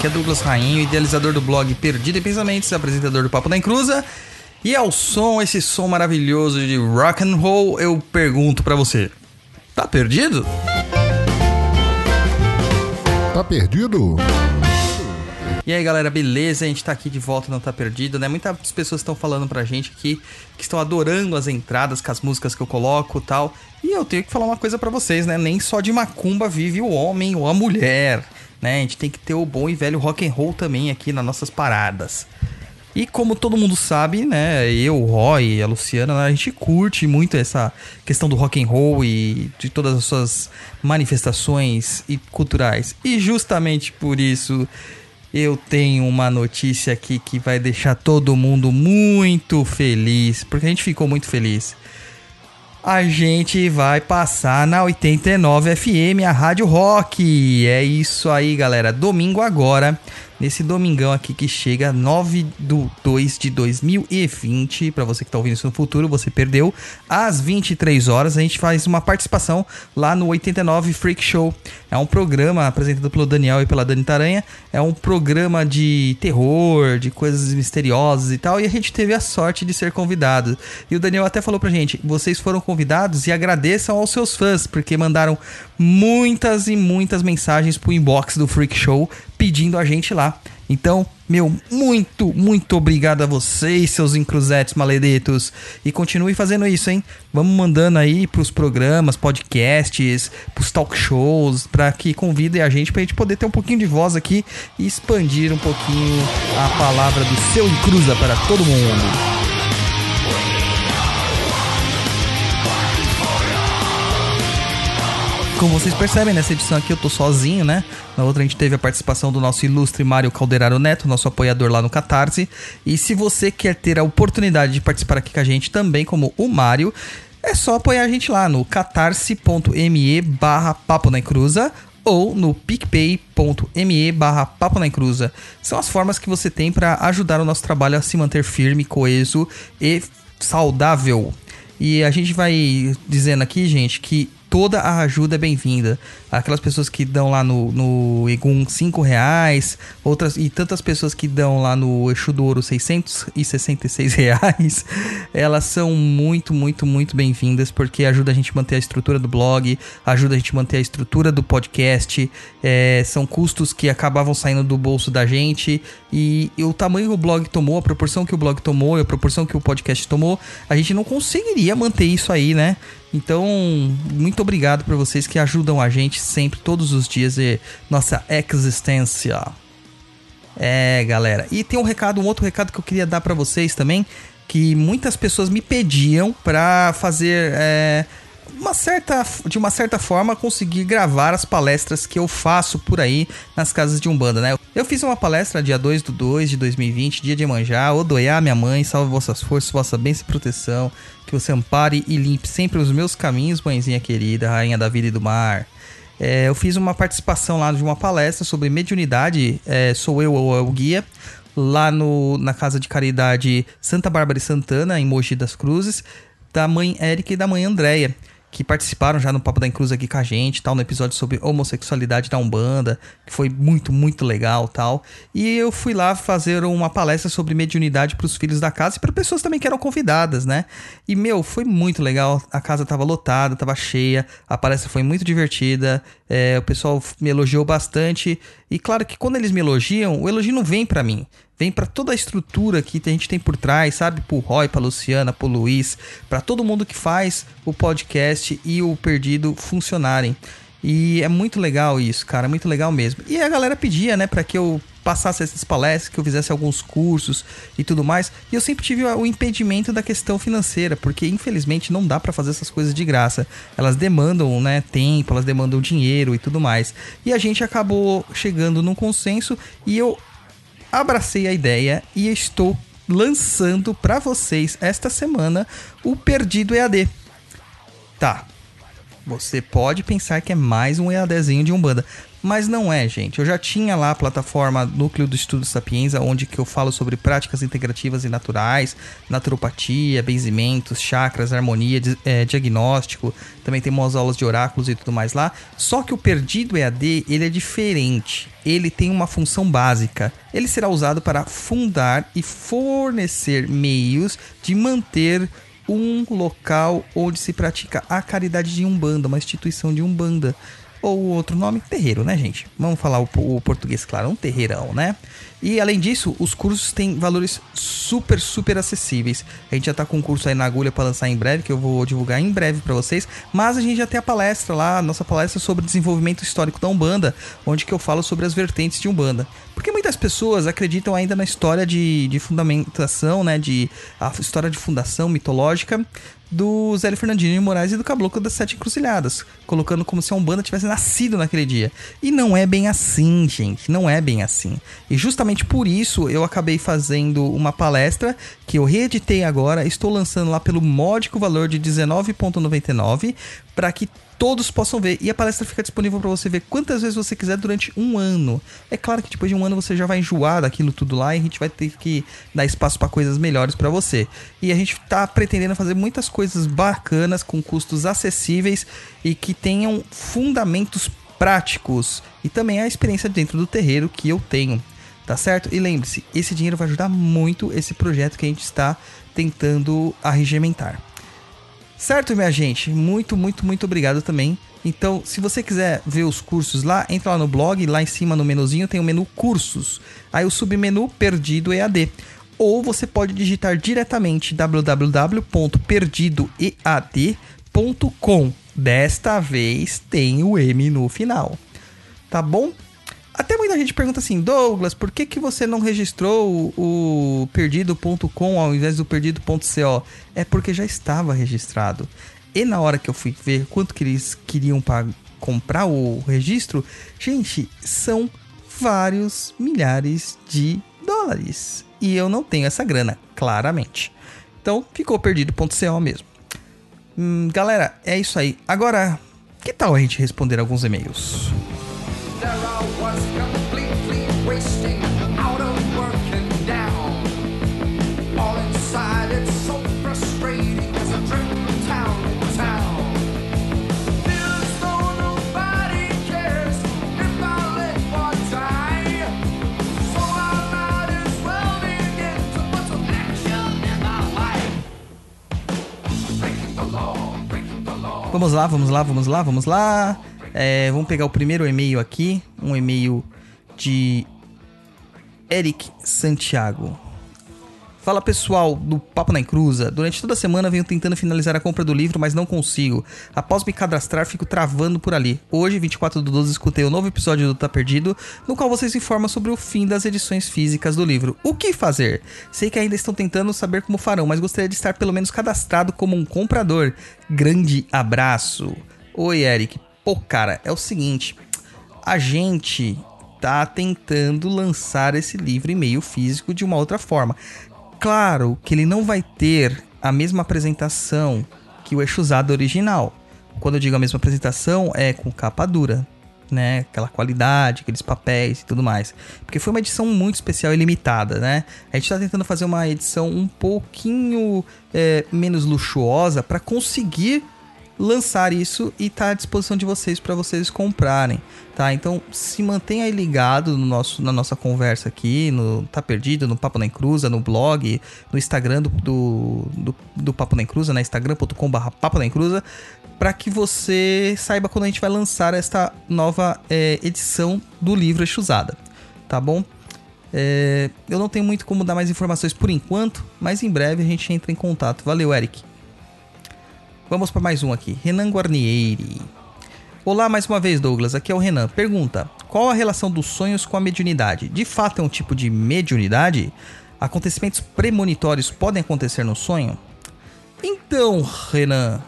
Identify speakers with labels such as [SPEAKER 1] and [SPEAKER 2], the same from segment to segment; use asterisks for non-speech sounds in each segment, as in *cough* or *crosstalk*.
[SPEAKER 1] Aqui é Douglas Rainho, idealizador do blog Perdido em Pensamentos, apresentador do Papo da Encruza. E ao som, esse som maravilhoso de rock and roll, eu pergunto para você: tá perdido?
[SPEAKER 2] Tá perdido?
[SPEAKER 1] E aí galera, beleza? A gente tá aqui de volta, não tá perdido, né? Muitas pessoas estão falando pra gente aqui que estão adorando as entradas com as músicas que eu coloco e tal. E eu tenho que falar uma coisa para vocês, né? Nem só de macumba vive o homem ou a mulher, né? A gente tem que ter o bom e velho rock and roll também aqui nas nossas paradas. E como todo mundo sabe, né, eu, o Roy, a Luciana, a gente curte muito essa questão do rock and roll e de todas as suas manifestações e culturais. E justamente por isso eu tenho uma notícia aqui que vai deixar todo mundo muito feliz, porque a gente ficou muito feliz. A gente vai passar na 89 FM, a Rádio Rock. É isso aí, galera. Domingo agora, nesse domingão aqui que chega 9 do 2 de 2020. Para você que tá ouvindo isso no futuro, você perdeu. Às 23 horas, a gente faz uma participação lá no 89 Freak Show. É um programa apresentado pelo Daniel e pela Dani Taranha. É um programa de terror, de coisas misteriosas e tal. E a gente teve a sorte de ser convidado. E o Daniel até falou pra gente: vocês foram convidados e agradeçam aos seus fãs, porque mandaram muitas e muitas mensagens pro inbox do Freak Show pedindo a gente lá. Então, meu, muito, muito obrigado a vocês, seus encruzetes maledetos. E continue fazendo isso, hein? Vamos mandando aí pros programas, podcasts, pros talk shows, para que convidem a gente pra gente poder ter um pouquinho de voz aqui e expandir um pouquinho a palavra do seu encruza para todo mundo. Como vocês percebem, nessa edição aqui eu tô sozinho, né? Na outra a gente teve a participação do nosso ilustre Mário Calderaro Neto, nosso apoiador lá no Catarse. E se você quer ter a oportunidade de participar aqui com a gente também, como o Mário, é só apoiar a gente lá no catarse.me barra papo na cruza ou no picpay.me barra papo na cruza. São as formas que você tem para ajudar o nosso trabalho a se manter firme, coeso e saudável. E a gente vai dizendo aqui, gente, que toda a ajuda é bem-vinda. Aquelas pessoas que dão lá no, no Egum 5 reais, outras e tantas pessoas que dão lá no Exu do Ouro 666 *laughs* reais, elas são muito, muito, muito bem-vindas porque ajuda a gente a manter a estrutura do blog, ajuda a gente a manter a estrutura do podcast, é, são custos que acabavam saindo do bolso da gente e, e o tamanho que o blog tomou, a proporção que o blog tomou a proporção que o podcast tomou, a gente não conseguiria manter isso aí, né? Então, muito obrigado por vocês que ajudam a gente sempre, todos os dias, e nossa existência. É, galera. E tem um recado, um outro recado que eu queria dar para vocês também, que muitas pessoas me pediam para fazer é, uma certa, de uma certa forma, conseguir gravar as palestras que eu faço por aí nas casas de Umbanda, né? Eu fiz uma palestra dia 2 do 2 de 2020, dia de Manjá, Odoiá, minha mãe, salve vossas forças, vossa bênção e proteção, que você ampare e limpe sempre os meus caminhos, mãezinha querida, rainha da vida e do mar. É, eu fiz uma participação lá de uma palestra sobre mediunidade, é, sou eu ou é o guia, lá no, na Casa de Caridade Santa Bárbara e Santana, em Mogi das Cruzes, da mãe Érica e da mãe Andréia que participaram já no Papo da Encruz aqui com a gente, tal, no episódio sobre homossexualidade da Umbanda, que foi muito, muito legal, tal. E eu fui lá fazer uma palestra sobre mediunidade para os filhos da casa e para pessoas também que eram convidadas, né? E meu, foi muito legal. A casa tava lotada, tava cheia, a palestra foi muito divertida. É, o pessoal me elogiou bastante. E claro que quando eles me elogiam, o elogio não vem para mim vem para toda a estrutura que a gente tem por trás, sabe? Pro Roy, pra Luciana, pro Luiz, para todo mundo que faz o podcast e o Perdido funcionarem. E é muito legal isso, cara, muito legal mesmo. E a galera pedia, né, para que eu passasse essas palestras, que eu fizesse alguns cursos e tudo mais. E eu sempre tive o impedimento da questão financeira, porque infelizmente não dá para fazer essas coisas de graça. Elas demandam, né, tempo, elas demandam dinheiro e tudo mais. E a gente acabou chegando num consenso e eu abracei a ideia e estou lançando para vocês esta semana o Perdido EAD. Tá. Você pode pensar que é mais um EADzinho de Umbanda, mas não é, gente. Eu já tinha lá a plataforma Núcleo do Estudo Sapienza, onde que eu falo sobre práticas integrativas e naturais, naturopatia, benzimentos, chakras, harmonia, é, diagnóstico. Também tem umas aulas de oráculos e tudo mais lá. Só que o Perdido EAD, ele é diferente. Ele tem uma função básica. Ele será usado para fundar e fornecer meios de manter um local onde se pratica a caridade de Umbanda, uma instituição de Umbanda ou outro nome, terreiro, né, gente? Vamos falar o, o, português, claro, um terreirão, né? E além disso, os cursos têm valores super, super acessíveis. A gente já tá com um curso aí na agulha para lançar em breve, que eu vou divulgar em breve para vocês. Mas a gente já tem a palestra lá, nossa palestra sobre desenvolvimento histórico da Umbanda, onde que eu falo sobre as vertentes de Umbanda. Porque muitas pessoas acreditam ainda na história de, de fundamentação, né? De a história de fundação mitológica do Zélio Fernandinho de Moraes e do Caboclo das Sete Encruzilhadas, colocando como se a Umbanda tivesse nascido naquele dia. E não é bem assim, gente, não é bem assim. E justamente por isso eu acabei fazendo uma palestra que eu reeditei agora, estou lançando lá pelo módico valor de R$19,99 para que todos possam ver. E a palestra fica disponível para você ver quantas vezes você quiser durante um ano. É claro que depois de um ano você já vai enjoar daquilo tudo lá e a gente vai ter que dar espaço para coisas melhores para você. E a gente tá pretendendo fazer muitas coisas bacanas com custos acessíveis e que tenham fundamentos práticos e também a experiência dentro do terreiro que eu tenho. Tá certo? E lembre-se, esse dinheiro vai ajudar muito esse projeto que a gente está tentando arregimentar. Certo, minha gente? Muito, muito, muito obrigado também. Então, se você quiser ver os cursos lá, entra lá no blog, lá em cima no menuzinho tem o menu cursos. Aí o submenu Perdido EAD. Ou você pode digitar diretamente www.perdidoead.com. Desta vez tem o M no final. Tá bom? Até muita gente pergunta assim, Douglas, por que, que você não registrou o, perdido.com ao invés do perdido.co? É porque já estava registrado. E na hora que eu fui ver quanto que eles queriam para comprar o registro, gente, são vários milhares de dólares. E eu não tenho essa grana, claramente. Então ficou perdido.co mesmo. Hum, galera, é isso aí. Agora, que tal a gente responder alguns e-mails? Vamos lá, vamos lá, vamos lá, vamos lá. É, vamos pegar o primeiro e-mail aqui. Um e-mail de Eric Santiago. Fala pessoal do Papo na Encruza. Durante toda a semana venho tentando finalizar a compra do livro, mas não consigo. Após me cadastrar, fico travando por ali. Hoje, 24 do 12, escutei o um novo episódio do Tá Perdido, no qual vocês informam sobre o fim das edições físicas do livro. O que fazer? Sei que ainda estão tentando saber como farão, mas gostaria de estar pelo menos cadastrado como um comprador. Grande abraço. Oi, Eric. Pô, cara, é o seguinte. A gente tá tentando lançar esse livro em meio físico de uma outra forma. Claro que ele não vai ter a mesma apresentação que o Exusado original. Quando eu digo a mesma apresentação, é com capa dura, né? Aquela qualidade, aqueles papéis e tudo mais. Porque foi uma edição muito especial e limitada, né? A gente está tentando fazer uma edição um pouquinho é, menos luxuosa para conseguir lançar isso e tá à disposição de vocês para vocês comprarem, tá? Então se mantenha aí ligado no nosso, na nossa conversa aqui, no Tá Perdido, no Papo na Encruza, no blog, no Instagram do, do, do, do Papo na Encruza, né? instagram.com.br Papo na Encruza, para que você saiba quando a gente vai lançar esta nova é, edição do livro Exusada, tá bom? É, eu não tenho muito como dar mais informações por enquanto, mas em breve a gente entra em contato. Valeu, Eric. Vamos para mais um aqui. Renan Guarnieri. Olá mais uma vez, Douglas. Aqui é o Renan. Pergunta: Qual a relação dos sonhos com a mediunidade? De fato é um tipo de mediunidade? Acontecimentos premonitórios podem acontecer no sonho? Então, Renan,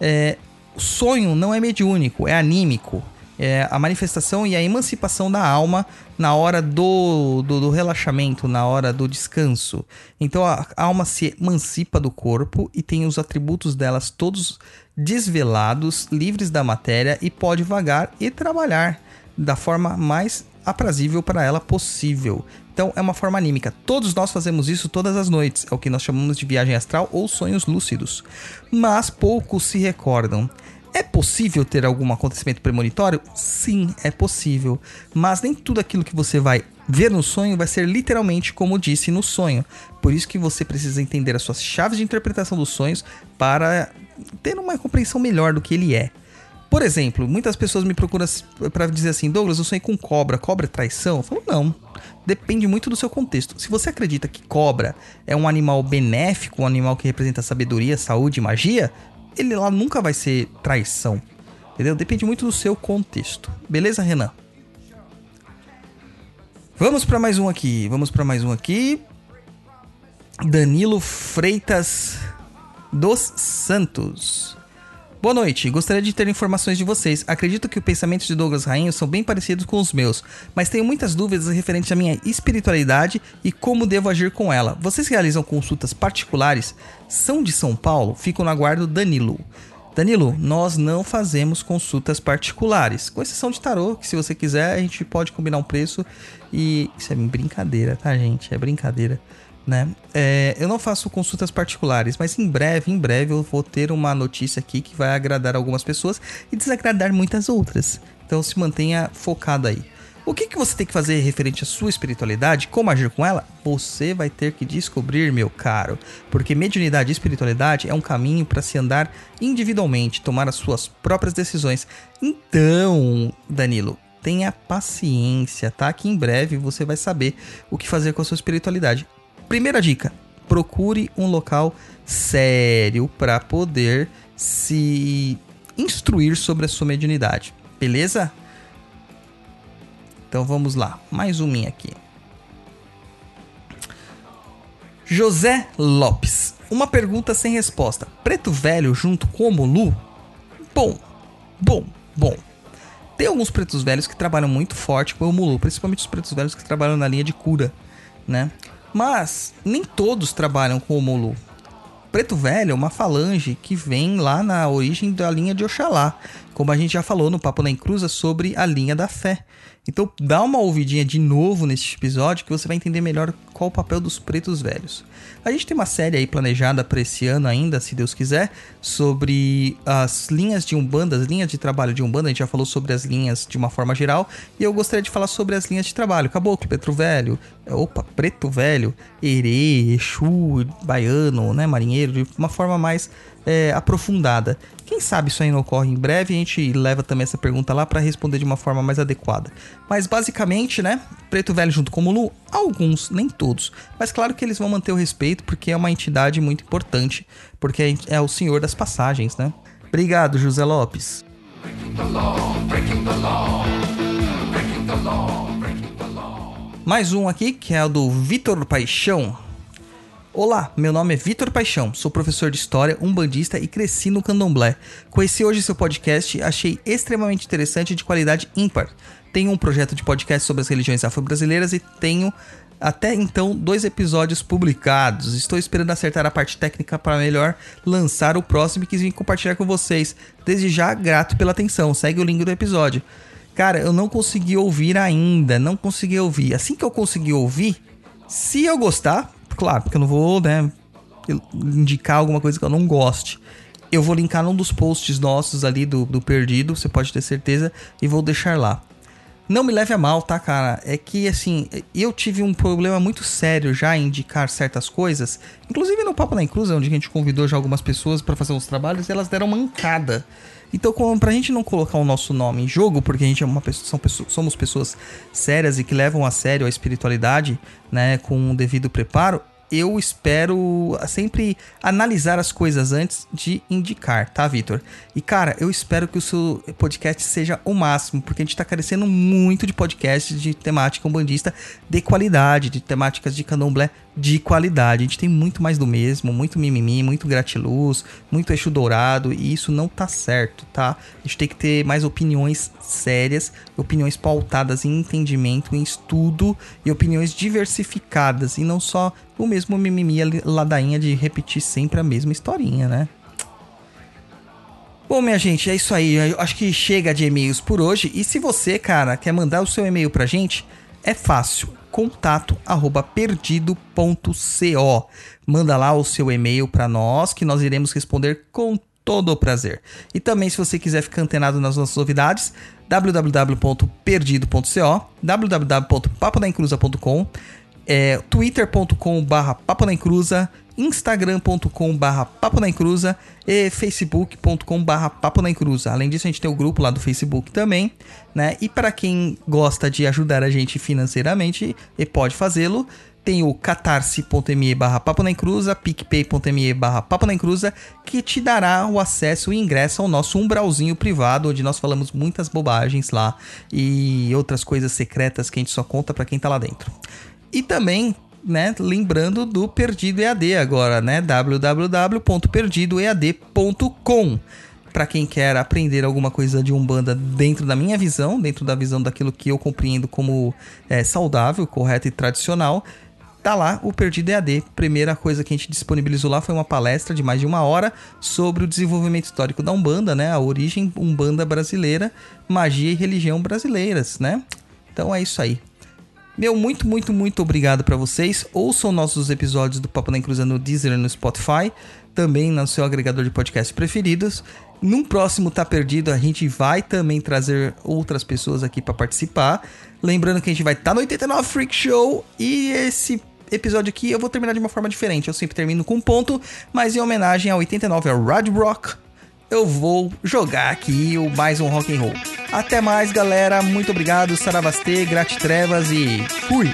[SPEAKER 1] é, o sonho não é mediúnico, é anímico é, a manifestação e a emancipação da alma na hora do, do, do, relaxamento, na hora do descanso. Então a alma se emancipa do corpo e tem os atributos delas todos desvelados, livres da matéria e pode vagar e trabalhar. da forma mais aprazível para ela possível. Então é uma forma anímica. Todos nós fazemos isso todas as noites. É o que nós chamamos de viagem astral ou sonhos lúcidos. Mas poucos se recordam. É possível ter algum acontecimento premonitório? Sim, é possível. Mas nem tudo aquilo que você vai ver no sonho vai ser literalmente como disse no sonho. Por isso que você precisa entender as suas chaves de interpretação dos sonhos para ter uma compreensão melhor do que ele é. Por exemplo, muitas pessoas me procuram para dizer assim: Douglas, eu sonhei com cobra, cobra é traição? Eu falo, não. Depende muito do seu contexto. Se você acredita que cobra é um animal benéfico, um animal que representa sabedoria, saúde e magia, ele lá nunca vai ser traição. Entendeu? Depende muito do seu contexto. Beleza, Renan? Vamos para mais um aqui. Vamos para mais um aqui. Danilo Freitas dos Santos. Boa noite, gostaria de ter informações de vocês. Acredito que os pensamentos de Douglas Rainho são bem parecidos com os meus, mas tenho muitas dúvidas referentes à minha espiritualidade e como devo agir com ela. Vocês realizam consultas particulares? São de São Paulo? Fico no aguardo Danilo. Danilo, nós não fazemos consultas particulares, com exceção de tarô, que se você quiser a gente pode combinar um preço e isso é brincadeira, tá gente? É brincadeira né? É, eu não faço consultas particulares, mas em breve, em breve eu vou ter uma notícia aqui que vai agradar algumas pessoas e desagradar muitas outras. Então se mantenha focado aí. O que, que você tem que fazer referente à sua espiritualidade? Como agir com ela? Você vai ter que descobrir, meu caro. Porque mediunidade e espiritualidade é um caminho para se andar individualmente, tomar as suas próprias decisões. Então, Danilo, tenha paciência, tá? Que em breve você vai saber o que fazer com a sua espiritualidade. Primeira dica: procure um local sério para poder se instruir sobre a sua mediunidade. Beleza? Então vamos lá, mais um aqui. José Lopes. Uma pergunta sem resposta. Preto Velho junto com o Mulu? Bom, bom, bom. Tem alguns pretos velhos que trabalham muito forte com o Mulu, principalmente os pretos velhos que trabalham na linha de cura, né? Mas nem todos trabalham com o Molu. Preto Velho é uma falange que vem lá na origem da linha de Oxalá, como a gente já falou no Papo na Encruza sobre a linha da fé. Então dá uma ouvidinha de novo nesse episódio que você vai entender melhor qual o papel dos pretos velhos. A gente tem uma série aí planejada para esse ano ainda, se Deus quiser, sobre as linhas de Umbanda, as linhas de trabalho de Umbanda. A gente já falou sobre as linhas de uma forma geral e eu gostaria de falar sobre as linhas de trabalho. Caboclo, Preto Velho, opa, Preto Velho, Herê, Exu, Baiano, né, Marinheiro, de uma forma mais é, aprofundada. Quem sabe isso aí não ocorre em breve, a gente leva também essa pergunta lá para responder de uma forma mais adequada. Mas basicamente, né, Preto Velho junto com o Mulu, alguns, nem todos. Mas claro que eles vão manter o respeito porque é uma entidade muito importante, porque é o senhor das passagens, né? Obrigado, José Lopes. Mais um aqui, que é o do Vitor Paixão. Olá, meu nome é Vitor Paixão, sou professor de História, umbandista e cresci no candomblé. Conheci hoje seu podcast, achei extremamente interessante e de qualidade ímpar. Tenho um projeto de podcast sobre as religiões afro-brasileiras e tenho até então dois episódios publicados. Estou esperando acertar a parte técnica para melhor lançar o próximo e quis vir compartilhar com vocês. Desde já, grato pela atenção. Segue o link do episódio. Cara, eu não consegui ouvir ainda, não consegui ouvir. Assim que eu conseguir ouvir, se eu gostar, claro, porque eu não vou, né, indicar alguma coisa que eu não goste. Eu vou linkar num dos posts nossos ali do, do Perdido, você pode ter certeza, e vou deixar lá. Não me leve a mal, tá, cara? É que, assim, eu tive um problema muito sério já em indicar certas coisas. Inclusive no Papo na Inclusa, onde a gente convidou já algumas pessoas para fazer uns trabalhos, elas deram mancada. Então, como, pra gente não colocar o nosso nome em jogo, porque a gente é uma pessoa, somos pessoas sérias e que levam a sério a espiritualidade, né, com o devido preparo, eu espero sempre analisar as coisas antes de indicar, tá, Vitor? E cara, eu espero que o seu podcast seja o máximo, porque a gente tá carecendo muito de podcasts de temática umbandista de qualidade, de temáticas de candomblé de qualidade. A gente tem muito mais do mesmo, muito mimimi, muito gratiluz, muito eixo dourado, e isso não tá certo, tá? A gente tem que ter mais opiniões sérias, opiniões pautadas em entendimento, em estudo e opiniões diversificadas, e não só o mesmo mimimi ladainha de repetir sempre a mesma historinha, né? Bom, minha gente, é isso aí. Eu acho que chega de e-mails por hoje. E se você, cara, quer mandar o seu e-mail pra gente, é fácil. Contato arroba perdido.co. Manda lá o seu e-mail para nós que nós iremos responder com todo o prazer. E também, se você quiser ficar antenado nas nossas novidades, www.perdido.co, www.papodaencruza.com, é, twitter.com barra instagram.com barra papo na encruza e facebook.com barra papo na encruza. Além disso, a gente tem o grupo lá do Facebook também, né? E para quem gosta de ajudar a gente financeiramente e pode fazê-lo, tem o catarse.me barra papo na encruza, picpay.me barra papo na encruza, que te dará o acesso e ingresso ao nosso umbralzinho privado, onde nós falamos muitas bobagens lá e outras coisas secretas que a gente só conta para quem tá lá dentro. E também né, lembrando do Perdido EAD agora, né? www.perdidoead.com. Para quem quer aprender alguma coisa de Umbanda dentro da minha visão, dentro da visão daquilo que eu compreendo como é, saudável, correto e tradicional, tá lá o Perdido EAD. Primeira coisa que a gente disponibilizou lá foi uma palestra de mais de uma hora sobre o desenvolvimento histórico da Umbanda, né? A origem Umbanda brasileira, magia e religião brasileiras, né? Então é isso aí. Meu muito, muito, muito obrigado para vocês. Ouçam nossos episódios do Papo na Encruza no Deezer e no Spotify, também no seu agregador de podcast preferidos. Num próximo Tá Perdido, a gente vai também trazer outras pessoas aqui para participar. Lembrando que a gente vai estar tá no 89 Freak Show e esse episódio aqui eu vou terminar de uma forma diferente. Eu sempre termino com um ponto, mas em homenagem ao 89 ao Rad Rock, eu vou jogar aqui o mais um rock and roll. Até mais, galera. Muito obrigado. Saravastê, trevas e fui!